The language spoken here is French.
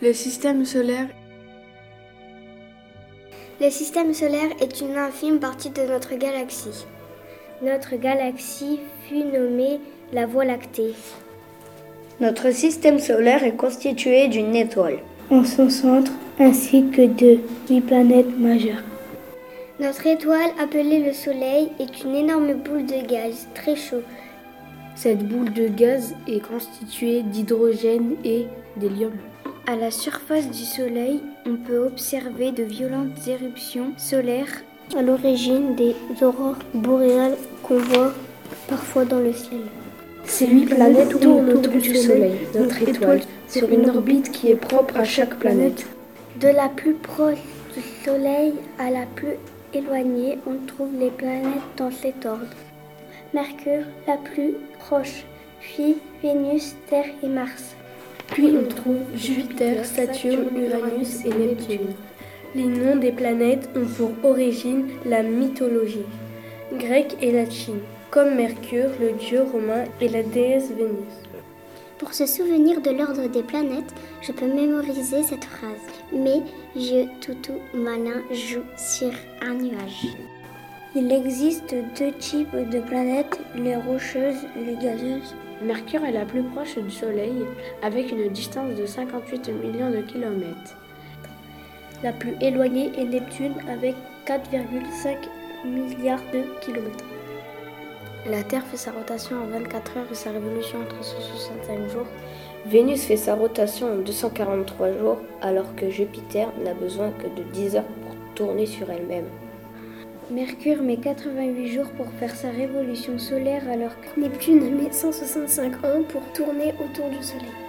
Le système solaire. Le système solaire est une infime partie de notre galaxie. Notre galaxie fut nommée la Voie lactée. Notre système solaire est constitué d'une étoile. En son centre, ainsi que de huit planètes majeures. Notre étoile, appelée le Soleil, est une énorme boule de gaz très chaud. Cette boule de gaz est constituée d'hydrogène et d'hélium. À la surface du Soleil, on peut observer de violentes éruptions solaires à l'origine des aurores boréales qu'on voit parfois dans le ciel. Ces huit planètes tournent autour du Soleil, notre étoile, sur une orbite qui est propre à chaque planète. De la plus proche du Soleil à la plus éloignée, on trouve les planètes dans cet ordre. Mercure, la plus proche, puis Vénus, Terre et Mars. Puis on trouve Jupiter, Saturne, Uranus et Neptune. Les noms des planètes ont pour origine la mythologie grecque et latine, comme Mercure, le dieu romain, et la déesse Vénus. Pour se souvenir de l'ordre des planètes, je peux mémoriser cette phrase. Mes yeux toutou malin jouent sur un nuage. Il existe deux types de planètes, les rocheuses et les gazeuses. Mercure est la plus proche du Soleil avec une distance de 58 millions de kilomètres. La plus éloignée est Neptune avec 4,5 milliards de kilomètres. La Terre fait sa rotation en 24 heures et sa révolution en 365 jours. Vénus fait sa rotation en 243 jours alors que Jupiter n'a besoin que de 10 heures pour tourner sur elle-même. Mercure met 88 jours pour faire sa révolution solaire alors que Neptune met 165 ans pour tourner autour du Soleil.